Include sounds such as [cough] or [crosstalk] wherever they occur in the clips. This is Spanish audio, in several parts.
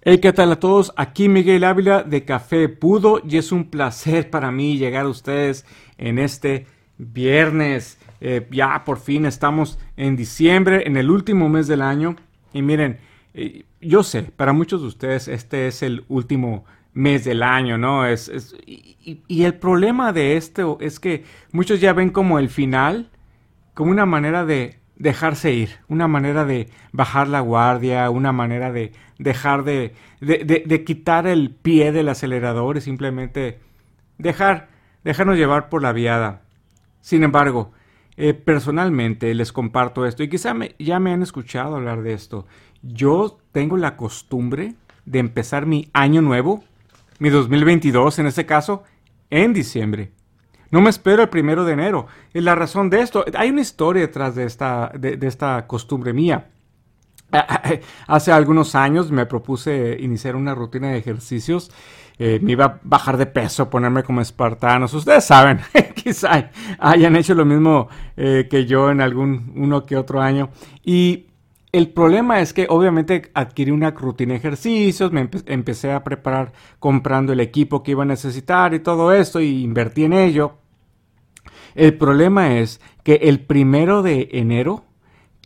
Hey, ¿qué tal a todos? Aquí Miguel Ávila de Café Pudo y es un placer para mí llegar a ustedes en este viernes. Eh, ya por fin estamos en diciembre, en el último mes del año. Y miren, eh, yo sé, para muchos de ustedes este es el último mes del año, ¿no? Es, y, y, el problema de esto es que muchos ya ven como el final, como una manera de dejarse ir, una manera de bajar la guardia, una manera de dejar de, de, quitar el pie del acelerador y simplemente dejar, dejarnos llevar por la viada. Sin embargo, eh, personalmente les comparto esto y quizá ya me han escuchado hablar de esto. Yo tengo la costumbre de empezar mi año nuevo, mi 2022 en este caso, en diciembre. No me espero el primero de enero. Y la razón de esto, hay una historia detrás de esta, de, esta costumbre mía. Hace algunos años me propuse iniciar una rutina de ejercicios. Eh, me iba a bajar de peso, ponerme como espartanos. Ustedes saben, [laughs] quizá hayan hecho lo mismo eh, que yo en algún uno que otro año. Y el problema es que obviamente adquirí una rutina de ejercicios, me empecé a preparar comprando el equipo que iba a necesitar y todo esto y invertí en ello. El problema es que el primero de enero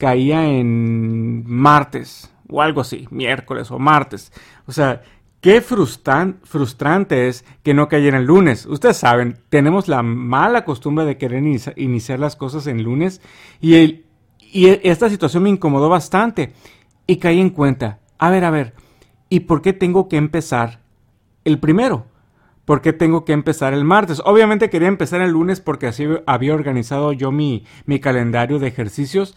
caía en martes o algo así, miércoles o martes. O sea, qué frustrante es que no cayera el lunes. Ustedes saben, tenemos la mala costumbre de querer iniciar las cosas en lunes y el y e, esta situación me incomodó bastante y caí en cuenta, a ver, a ver, ¿y por qué tengo que empezar el primero? ¿Por qué tengo que empezar el martes? Obviamente quería empezar el lunes porque así había organizado yo mi, mi calendario de ejercicios,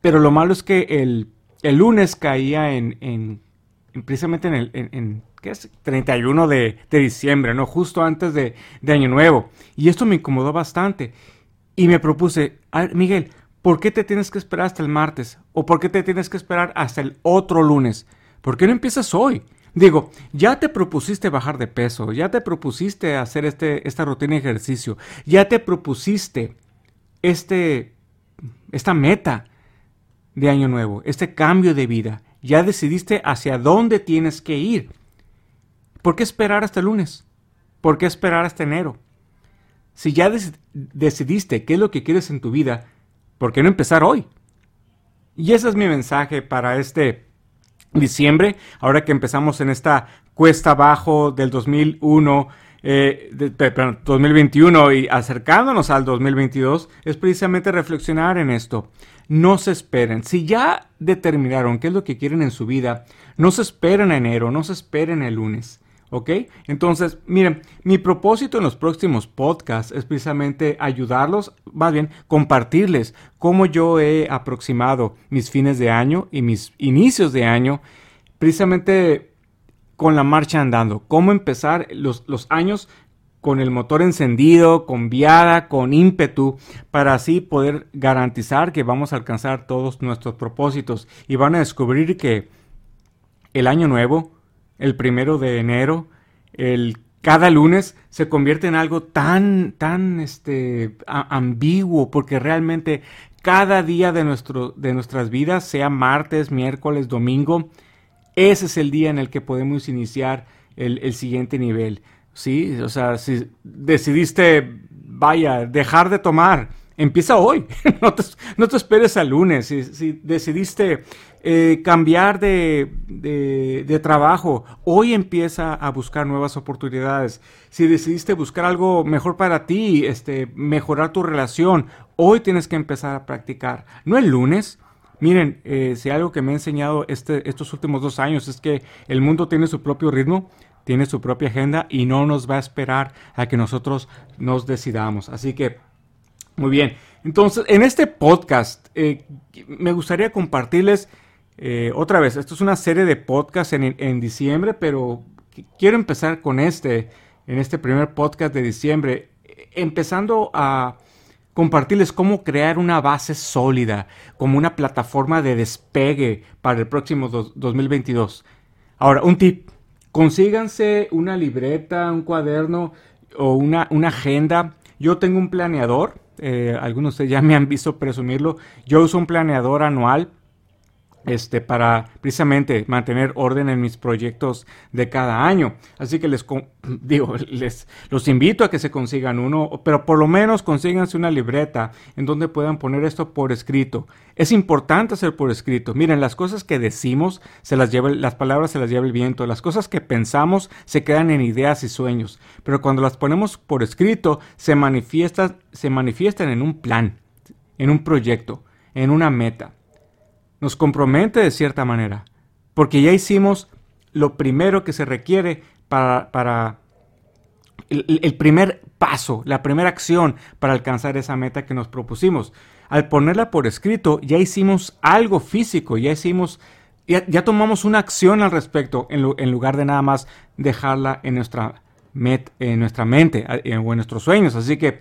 pero lo malo es que el, el lunes caía en, en, precisamente en el en, ¿qué es? 31 de, de, diciembre, ¿no? Justo antes de, de Año Nuevo. Y esto me incomodó bastante. Y me propuse, a ver, Miguel, ¿por qué te tienes que esperar hasta el martes? ¿O por qué te tienes que esperar hasta el otro lunes? ¿Por qué no empiezas hoy? Digo, ya te propusiste bajar de peso, ya te propusiste hacer este, esta rutina de ejercicio, ya te propusiste este, esta meta de año nuevo, este cambio de vida, ya decidiste hacia dónde tienes que ir. ¿Por qué esperar hasta lunes? ¿Por qué esperar hasta enero? Si ya decidiste qué es lo que quieres en tu vida, ¿por qué no empezar hoy? Y ese es mi mensaje para este diciembre, ahora que empezamos en esta cuesta abajo del 2001, eh, 2021 y acercándonos al 2022, es precisamente reflexionar en esto. No se esperen. Si ya determinaron qué es lo que quieren en su vida, no se esperen en enero, no se esperen el lunes. ¿Ok? Entonces, miren, mi propósito en los próximos podcasts es precisamente ayudarlos, más bien compartirles cómo yo he aproximado mis fines de año y mis inicios de año, precisamente con la marcha andando, cómo empezar los, años con el motor encendido, con viada, con ímpetu, para así poder garantizar que vamos a alcanzar todos nuestros propósitos y van a descubrir que el año nuevo, el primero de enero, el cada lunes se convierte en algo tan, tan este, ambiguo, porque realmente cada día de, nuestro, de nuestras vidas, sea martes, miércoles, domingo, ese es el día en el que podemos iniciar el, siguiente nivel. ¿sí? O sea, si decidiste, vaya, dejar de tomar, empieza hoy. [laughs] no, te, esperes al lunes. Si, si decidiste eh, cambiar de, de, trabajo, hoy empieza a buscar nuevas oportunidades. Si decidiste buscar algo mejor para ti, este, mejorar tu relación, hoy tienes que empezar a practicar. No el lunes. Miren, eh, si algo que me ha enseñado este, estos últimos dos años es que el mundo tiene su propio ritmo, tiene su propia agenda y no nos va a esperar a que nosotros nos decidamos. Así que muy bien. Entonces, en este podcast eh, me gustaría compartirles eh, otra vez, esto es una serie de podcasts en, diciembre, pero quiero empezar con este, en este primer podcast de diciembre, empezando a compartirles cómo crear una base sólida, como una plataforma de despegue para el próximo 2022. Ahora, un tip, consíganse una libreta, un cuaderno o una, una agenda. Yo tengo un planeador, eh, algunos de ustedes ya me han visto presumirlo. Yo uso un planeador anual este, para precisamente mantener orden en mis proyectos de cada año. Así que les [clears throat] digo, les los invito a que se consigan uno, pero por lo menos consíganse una libreta en donde puedan poner esto por escrito. Es importante hacer por escrito. Miren, las cosas que decimos se las lleva, las palabras se las lleva el viento, las cosas que pensamos se quedan en ideas y sueños, pero cuando las ponemos por escrito se manifiestan, se manifiestan en un plan, en un proyecto, en una meta nos compromete de cierta manera, porque ya hicimos lo primero que se requiere para, para el, primer paso, la primera acción para alcanzar esa meta que nos propusimos. Al ponerla por escrito, ya hicimos algo físico, ya hicimos, ya, tomamos una acción al respecto, en, en, lugar de nada más dejarla en nuestra, met, en nuestra mente o en nuestros sueños. Así que,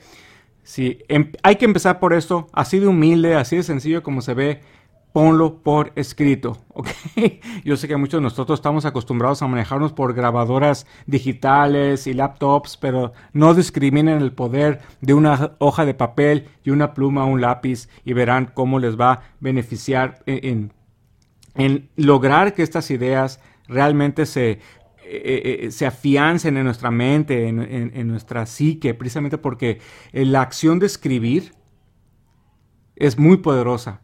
si em, hay que empezar por esto, así de humilde, así de sencillo como se ve ponlo por escrito, [laughs] ¿ok? Yo sé que muchos de nosotros estamos acostumbrados a manejarnos por grabadoras digitales y laptops, pero no discriminen el poder de una hoja de papel y una pluma o un lápiz y verán cómo les va a beneficiar en, lograr que estas ideas realmente se, eh, eh, eh, se afiancen en nuestra mente, en, en, nuestra psique, precisamente porque la acción de escribir es muy poderosa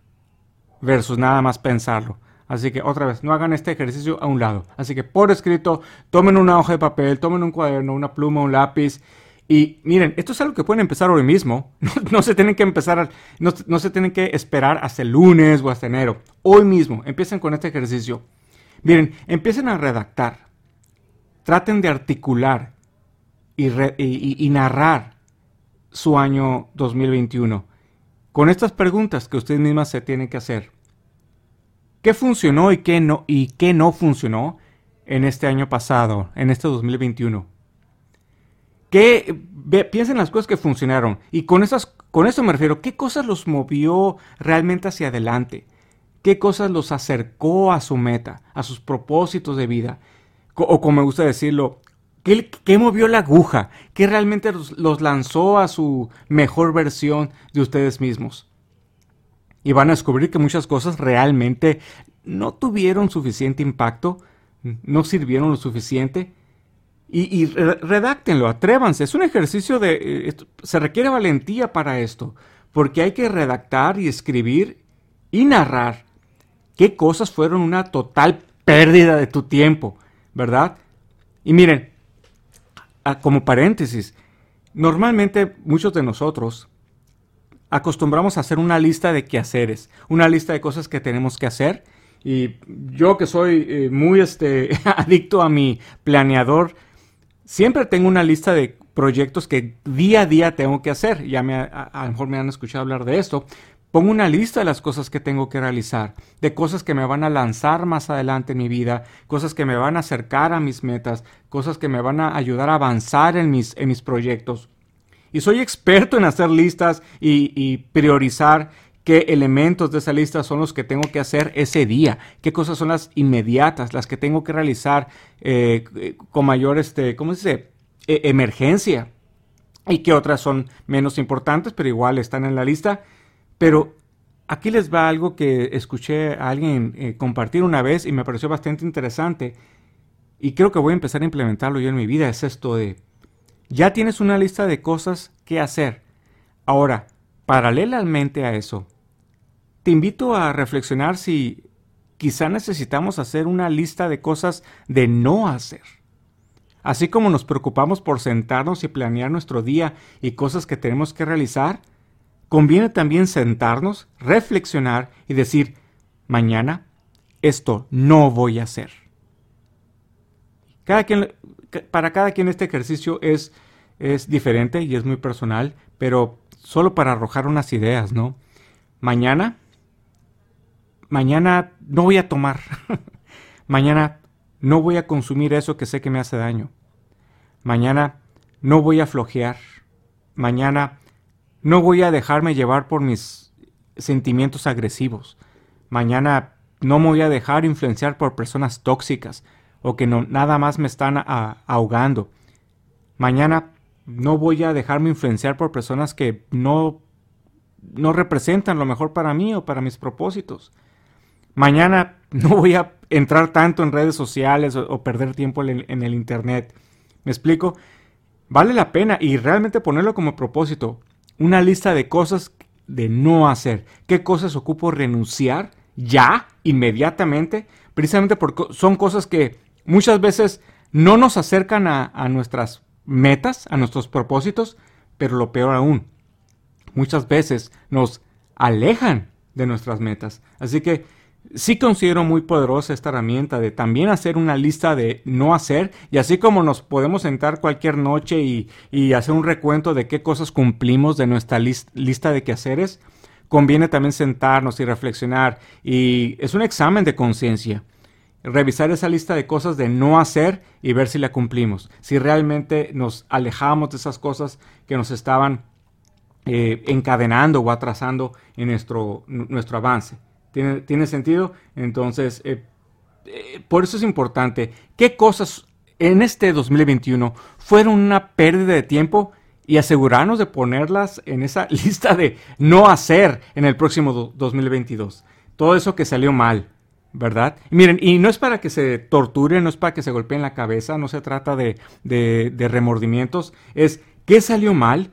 versus nada más pensarlo. Así que otra vez, no hagan este ejercicio a un lado. Así que por escrito, tomen una hoja de papel, tomen un cuaderno, una pluma, un lápiz. Y miren, esto es algo que pueden empezar hoy mismo. [laughs] No, se tienen que empezar, no, se tienen que esperar hasta el lunes o hasta enero. Hoy mismo, empiecen con este ejercicio. Miren, empiecen a redactar. Traten de articular y, y narrar su año 2021 con estas preguntas que ustedes mismas se tienen que hacer. ¿Qué funcionó y qué no, y qué no funcionó en este año pasado, en este 2021? ¿Qué, piensen las cosas que funcionaron. Y con, esas, con eso me refiero, ¿qué cosas los movió realmente hacia adelante? ¿Qué cosas los acercó a su meta, a sus propósitos de vida? O como me gusta decirlo, ¿Qué, movió la aguja? ¿Qué realmente los, lanzó a su mejor versión de ustedes mismos? Y van a descubrir que muchas cosas realmente no tuvieron suficiente impacto, no sirvieron lo suficiente. Y, redáctenlo, atrévanse. Es un ejercicio de... Eh, se requiere valentía para esto, porque hay que redactar y escribir y narrar qué cosas fueron una total pérdida de tu tiempo, ¿verdad? Y miren, como paréntesis, normalmente muchos de nosotros acostumbramos a hacer una lista de quehaceres, una lista de cosas que tenemos que hacer. Y yo que soy eh, muy este, [laughs] adicto a mi planeador, siempre tengo una lista de proyectos que día a día tengo que hacer. Ya me, a, lo mejor me han escuchado hablar de esto. Pongo una lista de las cosas que tengo que realizar, de cosas que me van a lanzar más adelante en mi vida, cosas que me van a acercar a mis metas, cosas que me van a ayudar a avanzar en mis, en mis proyectos. Y soy experto en hacer listas y, priorizar qué elementos de esa lista son los que tengo que hacer ese día, qué cosas son las inmediatas, las que tengo que realizar eh, con mayor, este, ¿cómo se dice? E, emergencia. Y qué otras son menos importantes, pero igual están en la lista pero aquí les va algo que escuché a alguien eh, compartir una vez y me pareció bastante interesante y creo que voy a empezar a implementarlo yo en mi vida. Es esto de, ya tienes una lista de cosas que hacer. Ahora, paralelamente a eso, te invito a reflexionar si quizá necesitamos hacer una lista de cosas de no hacer. Así como nos preocupamos por sentarnos y planear nuestro día y cosas que tenemos que realizar, conviene también sentarnos, reflexionar y decir, mañana esto no voy a hacer. Cada quien, para cada quien este ejercicio es, es diferente y es muy personal, pero solo para arrojar unas ideas, ¿no? Mañana, mañana no voy a tomar. [laughs] mañana no voy a consumir eso que sé que me hace daño. Mañana no voy a flojear. Mañana no voy a dejarme llevar por mis sentimientos agresivos. Mañana no me voy a dejar influenciar por personas tóxicas o que no, nada más me están ahogando. Mañana no voy a dejarme influenciar por personas que no, no representan lo mejor para mí o para mis propósitos. Mañana no voy a entrar tanto en redes sociales o, perder tiempo en el Internet. ¿Me explico? Vale la pena y realmente ponerlo como propósito. Una lista de cosas de no hacer. ¿Qué cosas ocupo renunciar ya, inmediatamente? Precisamente porque son cosas que muchas veces no nos acercan a, nuestras metas, a nuestros propósitos, pero lo peor aún, muchas veces nos alejan de nuestras metas. Así que sí considero muy poderosa esta herramienta de también hacer una lista de no hacer y así como nos podemos sentar cualquier noche y, hacer un recuento de qué cosas cumplimos de nuestra lista de quehaceres, conviene también sentarnos y reflexionar y es un examen de conciencia. Revisar esa lista de cosas de no hacer y ver si la cumplimos, si realmente nos alejamos de esas cosas que nos estaban eh, encadenando o atrasando en nuestro, nuestro avance. ¿Tiene, sentido? Entonces, eh, eh, por eso es importante. ¿Qué cosas en este 2021 fueron una pérdida de tiempo? Y asegurarnos de ponerlas en esa [laughs] lista de no hacer en el próximo 2022. Todo eso que salió mal, ¿verdad? miren, y no es para que se torturen, no es para que se golpeen la cabeza, no se trata de, de remordimientos, es qué salió mal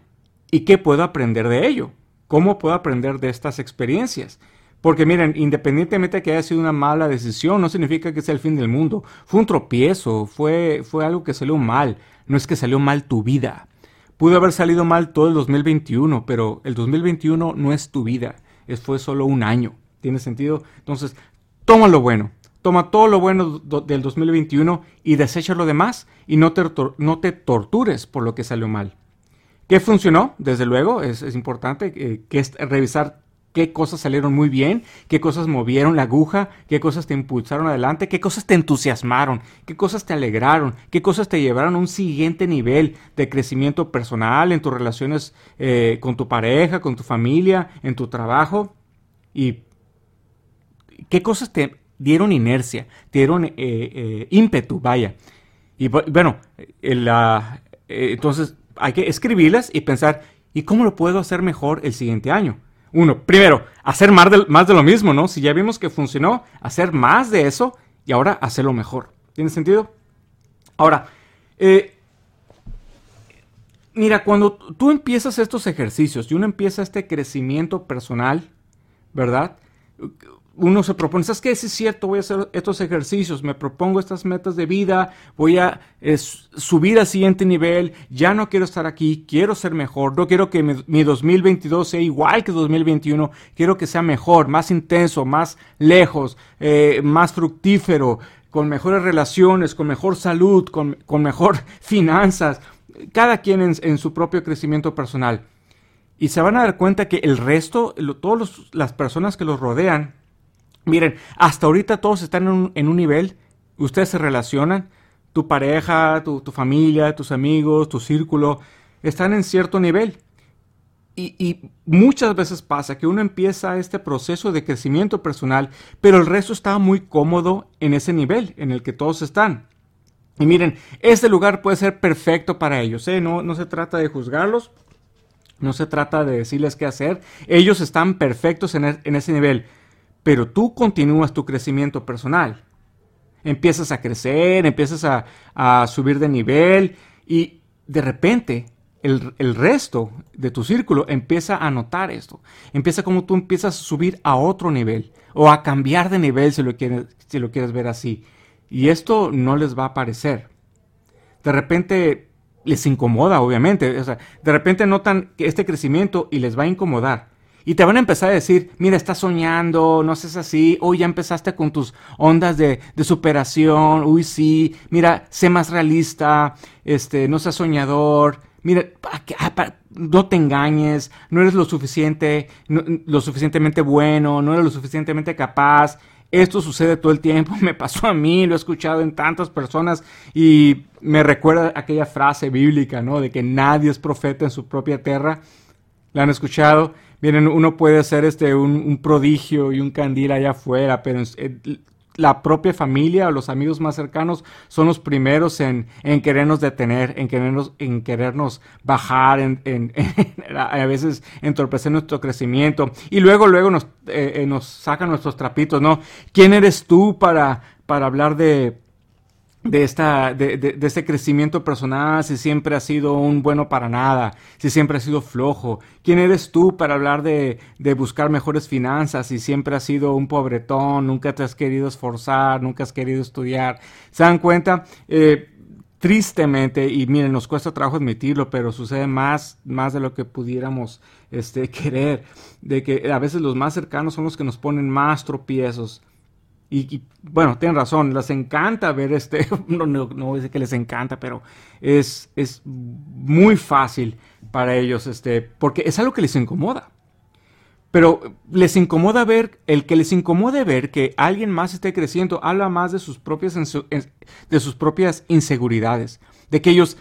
y qué puedo aprender de ello, cómo puedo aprender de estas experiencias. Porque miren, independientemente de que haya sido una mala decisión, no significa que sea el fin del mundo. Fue un tropiezo, fue, fue algo que salió mal. No es que salió mal tu vida. Pudo haber salido mal todo el 2021, pero el 2021 no es tu vida. Es, fue solo un año. ¿Tiene sentido? Entonces, toma lo bueno. Toma todo lo bueno del 2021 y desecha lo demás y no te, no te tortures por lo que salió mal. ¿Qué funcionó? Desde luego, es, importante eh, que es revisar qué cosas salieron muy bien, qué cosas movieron la aguja, qué cosas te impulsaron adelante, qué cosas te entusiasmaron, qué cosas te alegraron, qué cosas te llevaron a un siguiente nivel de crecimiento personal en tus relaciones eh, con tu pareja, con tu familia, en tu trabajo y qué cosas te dieron inercia, te dieron eh, eh, ímpetu, vaya. Y bueno, entonces hay que escribirlas y pensar, ¿y cómo lo puedo hacer mejor el siguiente año? Uno, primero, hacer más de, más de lo mismo, ¿no? Si ya vimos que funcionó, hacer más de eso y ahora hacerlo mejor. ¿Tiene sentido? Ahora, eh, mira, cuando tú empiezas estos ejercicios y uno empieza este crecimiento personal, ¿verdad? Uno se propone, ¿sabes qué? Sí es cierto, voy a hacer estos ejercicios, me propongo estas metas de vida, voy a subir al siguiente nivel, ya no quiero estar aquí, quiero ser mejor, no quiero que mi, 2022 sea igual que 2021, quiero que sea mejor, más intenso, más lejos, eh, más fructífero, con mejores relaciones, con mejor salud, con, mejor [laughs] finanzas, cada quien en, su propio crecimiento personal. Y se van a dar cuenta que el resto, todas las personas que los rodean, Miren, hasta ahorita todos están en un, nivel, ustedes se relacionan, tu pareja, tu, familia, tus amigos, tu círculo, están en cierto nivel. Y, muchas veces pasa que uno empieza este proceso de crecimiento personal, pero el resto está muy cómodo en ese nivel en el que todos están. Y miren, este lugar puede ser perfecto para ellos. ¿eh? No, no se trata de juzgarlos, no se trata de decirles qué hacer. Ellos están perfectos en, en ese nivel pero tú continúas tu crecimiento personal. Empiezas a crecer, empiezas a, subir de nivel y de repente el, resto de tu círculo empieza a notar esto. Empieza como tú empiezas a subir a otro nivel o a cambiar de nivel si lo quieres, si lo quieres ver así. Y esto no les va a parecer. De repente les incomoda, obviamente. O sea, de repente notan este crecimiento y les va a incomodar. Y te van a empezar a decir, mira, estás soñando, no seas así, uy, ya empezaste con tus ondas de, superación, uy, sí, mira, sé más realista, este, no seas soñador, mira, ah, no te engañes, no eres lo suficiente, lo suficientemente bueno, no eres lo suficientemente capaz. Esto sucede todo el tiempo, [laughs] me pasó a mí, lo he escuchado en tantas personas y me recuerda aquella frase bíblica, ¿no? De que nadie es profeta en su propia tierra. ¿La han escuchado? Miren, uno puede ser este, un, prodigio y un candil allá afuera, pero la propia familia o los amigos más cercanos son los primeros en, en querernos detener, en querernos, en querernos bajar, en, en, [laughs] a veces entorpecer nuestro crecimiento. Y luego, luego nos, eh, eh, nos sacan nuestros trapitos, ¿no? ¿Quién eres tú para, para hablar de, de, esta, de, de, este crecimiento personal si siempre has sido un bueno para nada, si siempre has sido flojo? ¿Quién eres tú para hablar de, de buscar mejores finanzas si siempre has sido un pobretón, nunca te has querido esforzar, nunca has querido estudiar? ¿Se dan cuenta? Eh, tristemente, y miren, nos cuesta trabajo admitirlo, pero sucede más, más de lo que pudiéramos este, [laughs] querer, de que a veces los más cercanos son los que nos ponen más tropiezos y, bueno, tienen razón, les encanta ver este, [laughs] no, no, no decir que les encanta, pero es, es muy fácil para ellos, este, porque es algo que les incomoda. Pero les incomoda ver, el que les incomode ver que alguien más esté creciendo, habla más de sus propias, de sus propias inseguridades, de que ellos,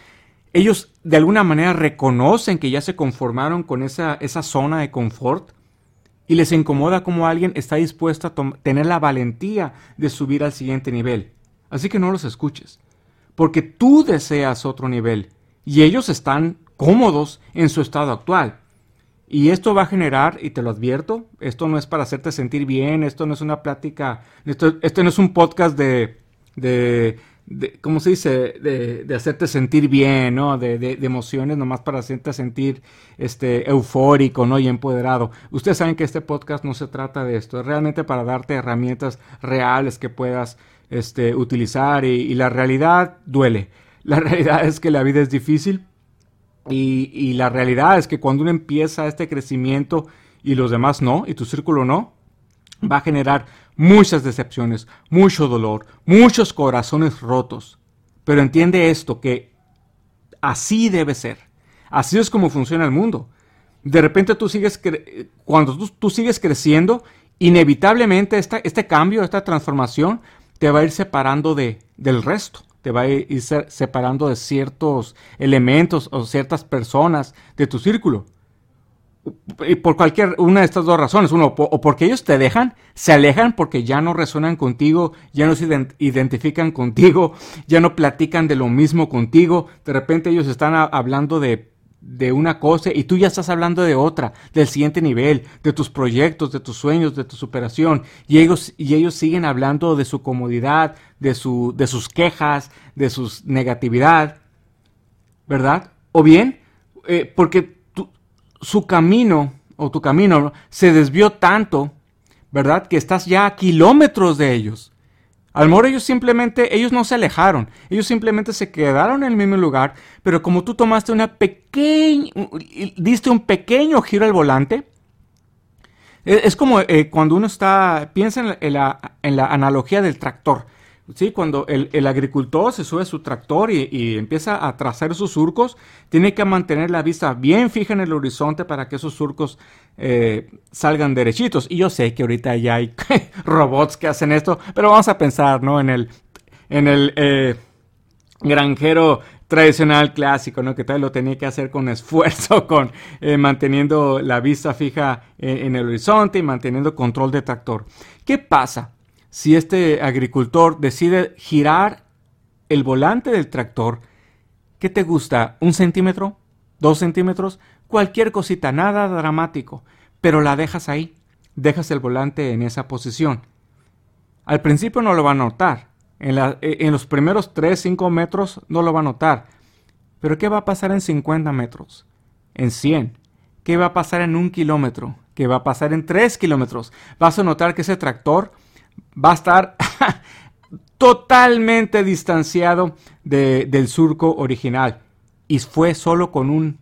ellos de alguna manera reconocen que ya se conformaron con esa, esa zona de confort y les incomoda cómo alguien está dispuesto a tener la valentía de subir al siguiente nivel. Así que no los escuches, porque tú deseas otro nivel y ellos están cómodos en su estado actual. Y esto va a generar, y te lo advierto, esto no es para hacerte sentir bien, esto no es una plática, esto, no es un podcast de, de de, ¿cómo se dice? De, de, hacerte sentir bien, ¿no? De, de, emociones nomás para hacerte sentir este, eufórico, ¿no? Y empoderado. Ustedes saben que este podcast no se trata de esto, es realmente para darte herramientas reales que puedas este, utilizar y, la realidad duele. La [laughs] realidad es que la vida es difícil y, y la realidad es que cuando uno empieza este crecimiento y los demás no, y tu círculo no, va a generar muchas decepciones, mucho dolor, muchos corazones rotos. Pero entiende esto, que así debe ser. Así es como funciona el mundo. De repente tú sigues, cuando tú, sigues creciendo, inevitablemente este cambio, esta transformación, te va a ir separando de, del resto. Te va a ir separando de ciertos elementos o ciertas personas de tu círculo por cualquier una de estas dos razones. Uno, o porque ellos te dejan, se alejan porque ya no resuenan contigo, ya no se identifican contigo, ya no platican de lo mismo contigo. De repente ellos están hablando de, de una cosa y tú ya estás hablando de otra, del siguiente nivel, de tus proyectos, de tus sueños, de tu superación. Y ellos, y ellos siguen hablando de su comodidad, de, su, de sus quejas, de su negatividad. ¿Verdad? O bien, eh, porque su camino o tu camino se desvió tanto, ¿verdad? Que estás ya a kilómetros de ellos. Al mejor ellos simplemente, ellos no se alejaron, ellos simplemente se quedaron en el mismo lugar, pero como tú tomaste una pequeña, diste un pequeño giro al volante, e, es como eh, cuando uno está, piensa en la analogía del tractor. Sí, cuando el, agricultor se sube a su tractor y, empieza a trazar sus surcos, tiene que mantener la vista bien fija en el horizonte para que esos surcos eh, salgan derechitos. Y yo sé que ahorita ya hay [laughs] robots que hacen esto, pero vamos a pensar, ¿no? En el, en eh, granjero tradicional clásico, ¿no? Que tal lo tenía que hacer con esfuerzo, [laughs] con eh, manteniendo la vista fija en el horizonte y manteniendo control de tractor. ¿Qué pasa? Si este agricultor decide girar el volante del tractor, ¿qué te gusta? ¿Un centímetro? ¿Dos centímetros? Cualquier cosita, nada dramático, pero la dejas ahí, dejas el volante en esa posición. Al principio no lo va a notar, en, en los primeros 3, 5 metros no lo va a notar, pero ¿qué va a pasar en 50 metros? ¿En 100? ¿Qué va a pasar en un kilómetro? ¿Qué va a pasar en 3 kilómetros? Vas a notar que ese tractor va a estar [laughs] totalmente distanciado del surco original y fue solo con un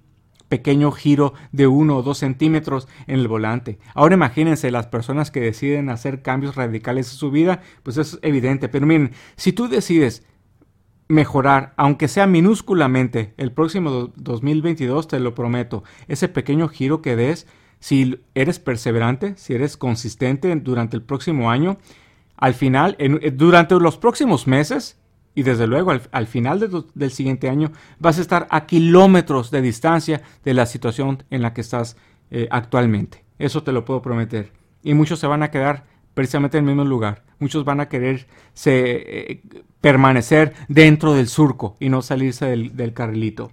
pequeño giro de uno o dos centímetros en el volante. Ahora imagínense las personas que deciden hacer cambios radicales en su vida, pues es evidente. Pero miren, si tú decides mejorar, aunque sea minúsculamente, el próximo 2022, te lo prometo, ese pequeño giro que des, si eres perseverante, si eres consistente durante el próximo año, al final, eh, durante los próximos meses, y desde luego al, final del siguiente año, vas a estar a kilómetros de distancia de la situación en la que estás eh, actualmente. Eso te lo puedo prometer. Y muchos se van a quedar precisamente en el mismo lugar. Muchos van a querer eh, permanecer dentro del surco y no salirse del, del carrilito.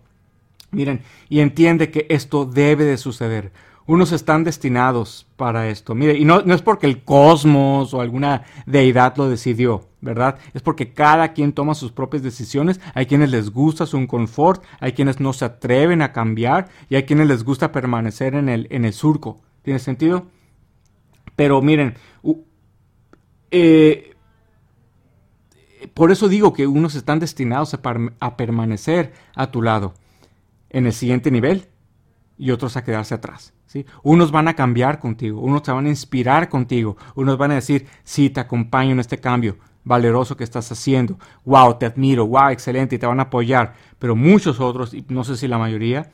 Miren, y entiende que esto debe de suceder unos están destinados para esto. Mire, y no, no, es porque el cosmos o alguna deidad lo decidió, ¿verdad? Es porque cada quien toma sus propias decisiones. Hay quienes les gusta su confort, hay quienes no se atreven a cambiar y hay quienes les gusta permanecer en el, en el surco. ¿Tiene sentido? Pero miren, eh, por eso digo que unos están destinados a, a permanecer a tu lado en el siguiente nivel y otros a quedarse atrás. Unos van a cambiar contigo, unos te van a inspirar contigo, unos van a decir, sí, te acompaño en este cambio valeroso que estás haciendo, wow, te admiro, wow, excelente, y te van a apoyar, pero muchos otros, y no sé si la mayoría,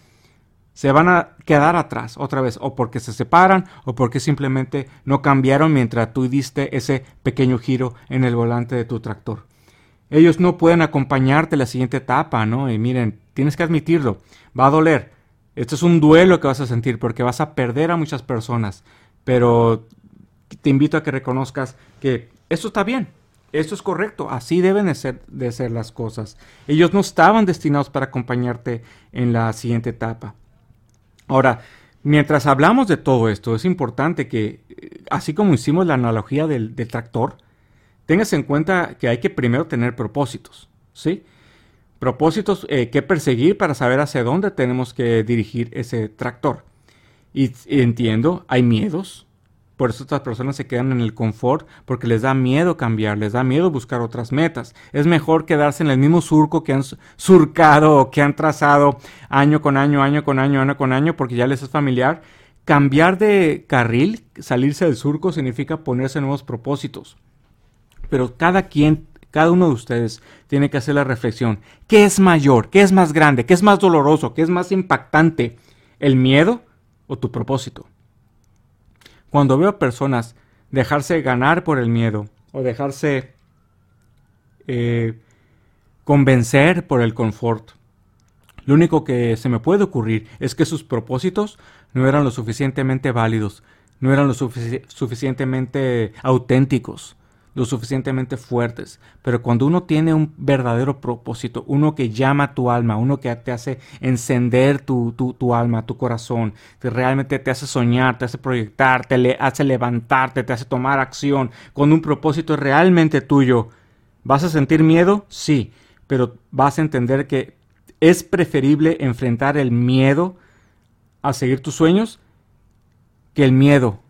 se van a quedar atrás otra vez, o porque se separan, o porque simplemente no cambiaron mientras tú diste ese pequeño giro en el volante de tu tractor. Ellos no pueden acompañarte en la siguiente etapa, ¿no? Y miren, tienes que admitirlo, va a doler, esto es un duelo que vas a sentir porque vas a perder a muchas personas, pero te invito a que reconozcas que esto está bien, esto es correcto, así deben de ser, de ser las cosas. Ellos no estaban destinados para acompañarte en la siguiente etapa. Ahora, mientras hablamos de todo esto, es importante que, eh, así como hicimos la analogía del, del tractor, tengas en cuenta que hay que primero tener propósitos, ¿sí? Propósitos eh, que perseguir para saber hacia dónde tenemos que dirigir ese tractor. Y, entiendo, hay miedos. Por eso estas personas se quedan en el confort porque les da miedo cambiar, les da miedo buscar otras metas. Es mejor quedarse en el mismo surco que han surcado o que han trazado año con año, año con año, año con año porque ya les es familiar. Cambiar de carril, salirse del surco, significa ponerse nuevos propósitos. Pero cada quien cada uno de ustedes tiene que hacer la reflexión. ¿Qué es mayor? ¿Qué es más grande? ¿Qué es más doloroso? ¿Qué es más impactante? ¿El miedo o tu propósito? Cuando veo a personas dejarse ganar por el miedo o dejarse eh, convencer por el confort, lo único que se me puede ocurrir es que sus propósitos no eran lo suficientemente válidos, no eran lo suficientemente auténticos lo suficientemente fuertes. Pero cuando uno tiene un verdadero propósito, uno que llama tu alma, uno que te hace encender tu, tu, alma, tu corazón, que realmente te hace soñar, te hace proyectar, te le hace levantarte, te hace tomar acción, con un propósito realmente tuyo, ¿vas a sentir miedo? Sí, pero vas a entender que es preferible enfrentar el miedo a seguir tus sueños que el miedo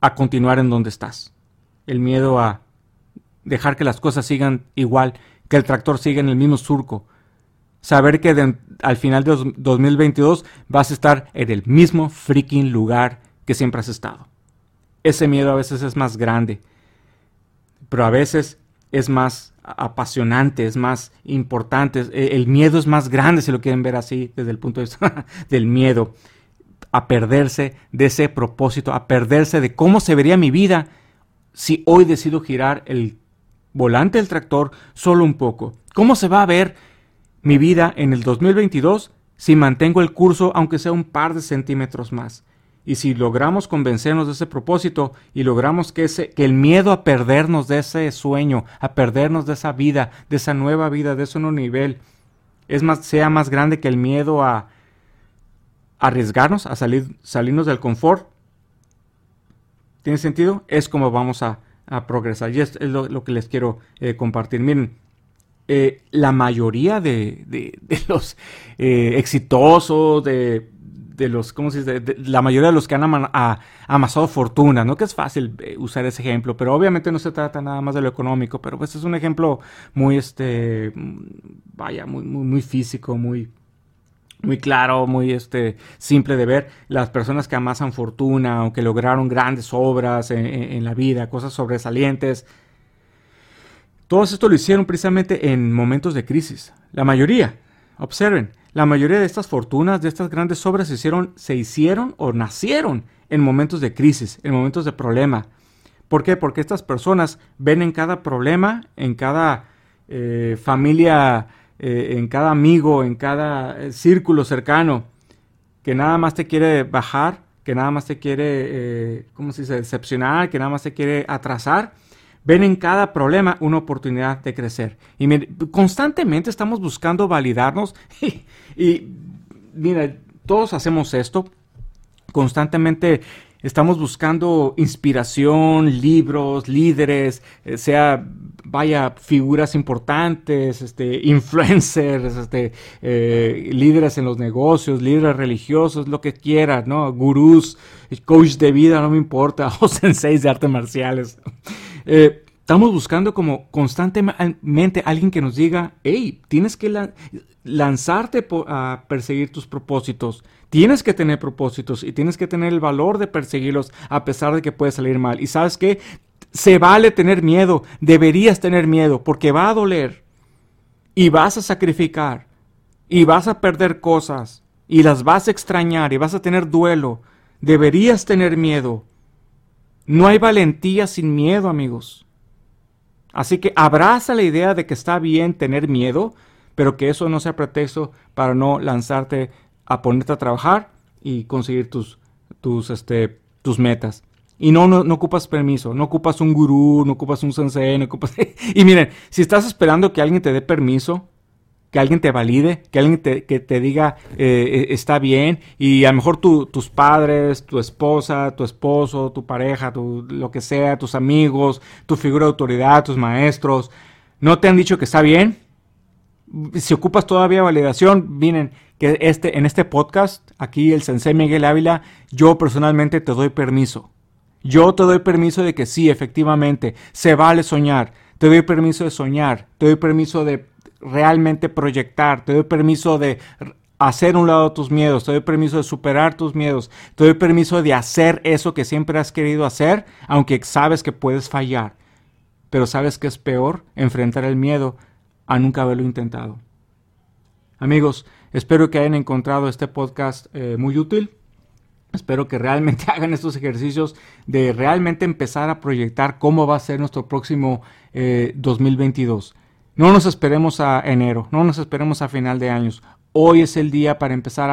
a continuar en donde estás el miedo a dejar que las cosas sigan igual, que el tractor siga en el mismo surco. Saber que al final de 2022 vas a estar en el mismo freaking lugar que siempre has estado. Ese miedo a veces es más grande, pero a veces es más apasionante, es más importante. E, el miedo es más grande, si lo quieren ver así, desde el punto de vista [laughs] del miedo. A perderse de ese propósito, a perderse de cómo se vería mi vida si hoy decido girar el volante del tractor solo un poco? ¿Cómo se va a ver mi vida en el 2022 si mantengo el curso aunque sea un par de centímetros más? Y si logramos convencernos de ese propósito y logramos que, ese, que el miedo a perdernos de ese sueño, a perdernos de esa vida, de esa nueva vida, de ese nuevo nivel, es más, sea más grande que el miedo a arriesgarnos, a salir, salirnos del confort, ¿Tiene sentido? Es como vamos a, progresar. Y es, lo, que les quiero eh, compartir. Miren, eh, la mayoría de, [laughs] los eh, exitosos, de, los, ¿cómo se dice? la mayoría de los que han amasado fortuna, ¿no? Que es fácil usar ese ejemplo, pero obviamente no se trata nada más de lo económico, pero pues es un ejemplo muy, este, vaya, muy, muy físico, muy, muy claro, muy este, simple de ver. Las personas que amasan fortuna o que lograron grandes obras en, la vida, cosas sobresalientes. Todo esto lo hicieron precisamente en momentos de crisis. La mayoría, observen, la mayoría de estas fortunas, de estas grandes obras se hicieron, se hicieron o nacieron en momentos de crisis, en momentos de problema. ¿Por qué? Porque estas personas ven en cada problema, en cada eh, familia eh, en cada amigo, en cada eh, círculo cercano, que nada más te quiere bajar, que nada más te quiere, eh, ¿cómo se dice?, decepcionar, que nada más te quiere atrasar. Ven en cada problema una oportunidad de crecer. Y constantemente estamos buscando validarnos. [laughs] Y mira, todos hacemos esto. Constantemente estamos buscando inspiración, libros, líderes, eh, sea vaya figuras importantes, este, influencers, este, eh, líderes en los negocios, líderes religiosos, lo que quieras, ¿no? Gurús, coach de vida, no me importa, [laughs] o senseis de artes marciales. Eh, estamos buscando como constantemente alguien que nos diga, hey, tienes que lanzarte a perseguir tus propósitos. Tienes que tener propósitos y tienes que tener el valor de perseguirlos a pesar de que puede salir mal. Y sabes que se vale tener miedo, deberías tener miedo porque va a doler y vas a sacrificar y vas a perder cosas y las vas a extrañar y vas a tener duelo. Deberías tener miedo. No hay valentía sin miedo, amigos. Así que abraza la idea de que está bien tener miedo, pero que eso no sea pretexto para no lanzarte a ponerte a trabajar y conseguir tus, tus, este, tus metas. Y no, no, no, ocupas permiso, no ocupas un gurú, no ocupas un sensei, no ocupas... [laughs] y miren, si estás esperando que alguien te dé permiso, que alguien te valide, que alguien te, que te diga eh, eh, está bien, y a lo mejor tus padres, tu esposa, tu esposo, tu pareja, tu, lo que sea, tus amigos, tu figura de autoridad, tus maestros, no te han dicho que está bien, si ocupas todavía validación, miren, que este, en este podcast, aquí el Sensei Miguel Ávila, yo personalmente te doy permiso. Yo te doy permiso de que sí, efectivamente, se vale soñar. Te doy permiso de soñar. Te doy permiso de realmente proyectar. Te doy permiso de hacer un lado tus miedos. Te doy permiso de superar tus miedos. Te doy permiso de hacer eso que siempre has querido hacer, aunque sabes que puedes fallar. Pero sabes que es peor enfrentar el miedo a nunca haberlo intentado. Amigos, espero que hayan encontrado este podcast eh, muy útil. Espero que realmente [laughs] hagan estos ejercicios de realmente empezar a proyectar cómo va a ser nuestro próximo 2022. No nos esperemos a enero, no nos esperemos a final de años. Hoy es el día para empezar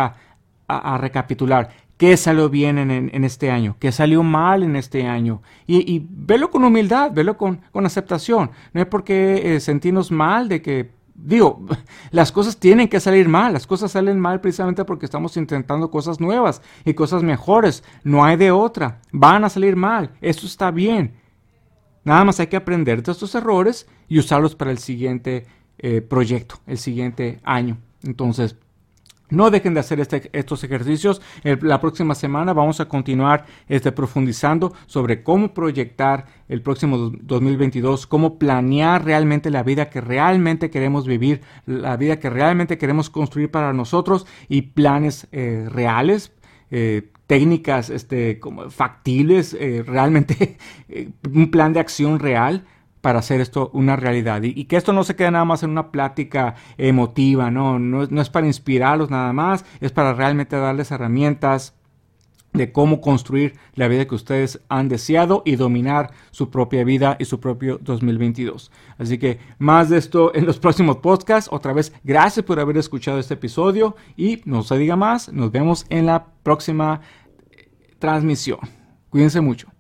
a, recapitular qué salió bien en, este año, qué salió mal en este año. Y, y velo con humildad, velo con, aceptación. No es porque eh, sentirnos mal de que digo, [laughs] las cosas tienen que salir mal, las cosas salen mal precisamente porque estamos intentando cosas nuevas y cosas mejores, no hay de otra, van a salir mal, eso está bien. Nada más hay que aprender de estos errores y usarlos para el siguiente eh, proyecto, el siguiente año. Entonces, no dejen de hacer este, estos ejercicios. la próxima semana vamos a continuar este, profundizando sobre cómo proyectar el próximo 2022, cómo planear realmente la vida que realmente queremos vivir, la vida que realmente queremos construir para nosotros y planes eh, reales. Eh, técnicas este, como factibles, realmente [laughs] un plan de acción real para hacer esto una realidad. Y, que esto no se quede nada más en una plática emotiva, ¿no? No, es para inspirarlos nada más, es para realmente darles herramientas de cómo construir la vida que ustedes han deseado y dominar su propia vida y su propio 2022. Así que más de esto en los próximos podcasts. Otra vez, gracias por haber escuchado este episodio y no se diga más, nos vemos en la próxima transmisión. Cuídense mucho.